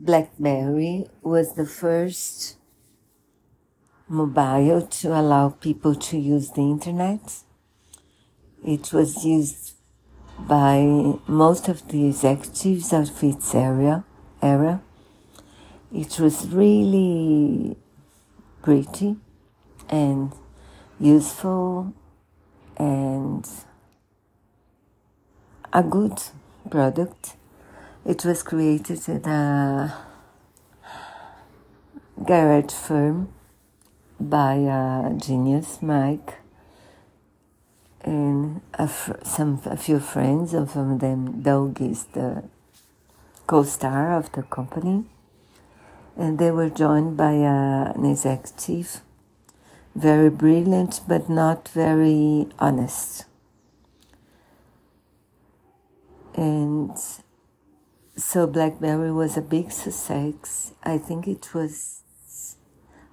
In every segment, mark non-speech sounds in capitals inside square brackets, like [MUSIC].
BlackBerry was the first mobile to allow people to use the internet. It was used by most of the executives of its area, era. It was really pretty and useful and a good product. It was created in a garage firm by a genius, Mike, and a, some a few friends, from them, Doug is the co-star of the company, and they were joined by a, an executive, very brilliant but not very honest, and so BlackBerry was a big success. I think it was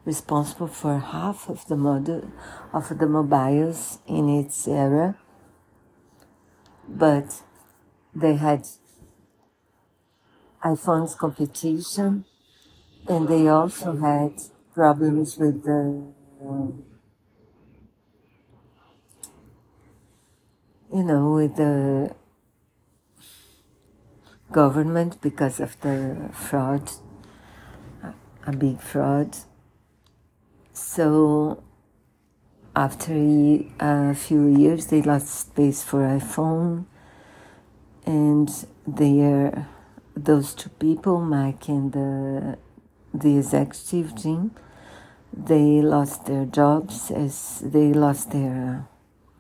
responsible for half of the model of the mobiles in its era, but they had iPhone's competition, and they also had problems with the you know with the government because of the fraud, uh, a big fraud. So after a few years, they lost space for iPhone, and their those two people, Mike and the the executive team, they lost their jobs as they lost their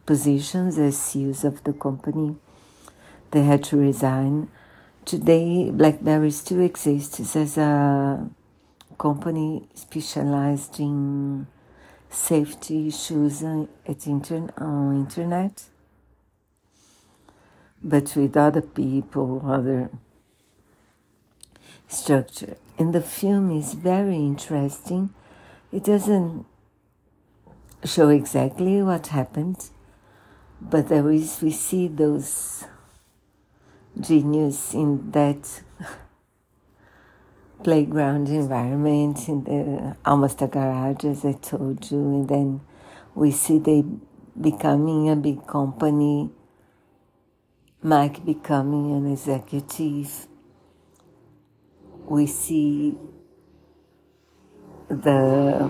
positions as CEOs of the company. They had to resign Today, BlackBerry still exists as a uh, company specialized in safety issues at on internet, but with other people, other structure. And the film is very interesting. It doesn't show exactly what happened, but there is we see those genius in that [LAUGHS] playground environment in the almost a garage as I told you and then we see they becoming a big company Mike becoming an executive. We see the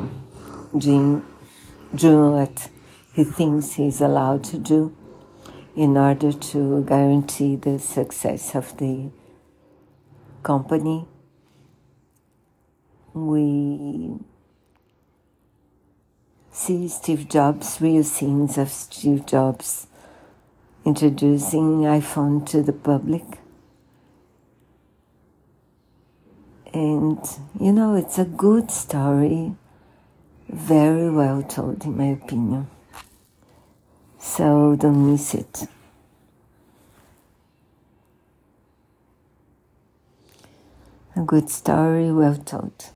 Jim doing what he thinks he's allowed to do in order to guarantee the success of the company. We see Steve Jobs, real scenes of Steve Jobs introducing iPhone to the public. And, you know, it's a good story, very well told, in my opinion so don't miss it. A good story well told.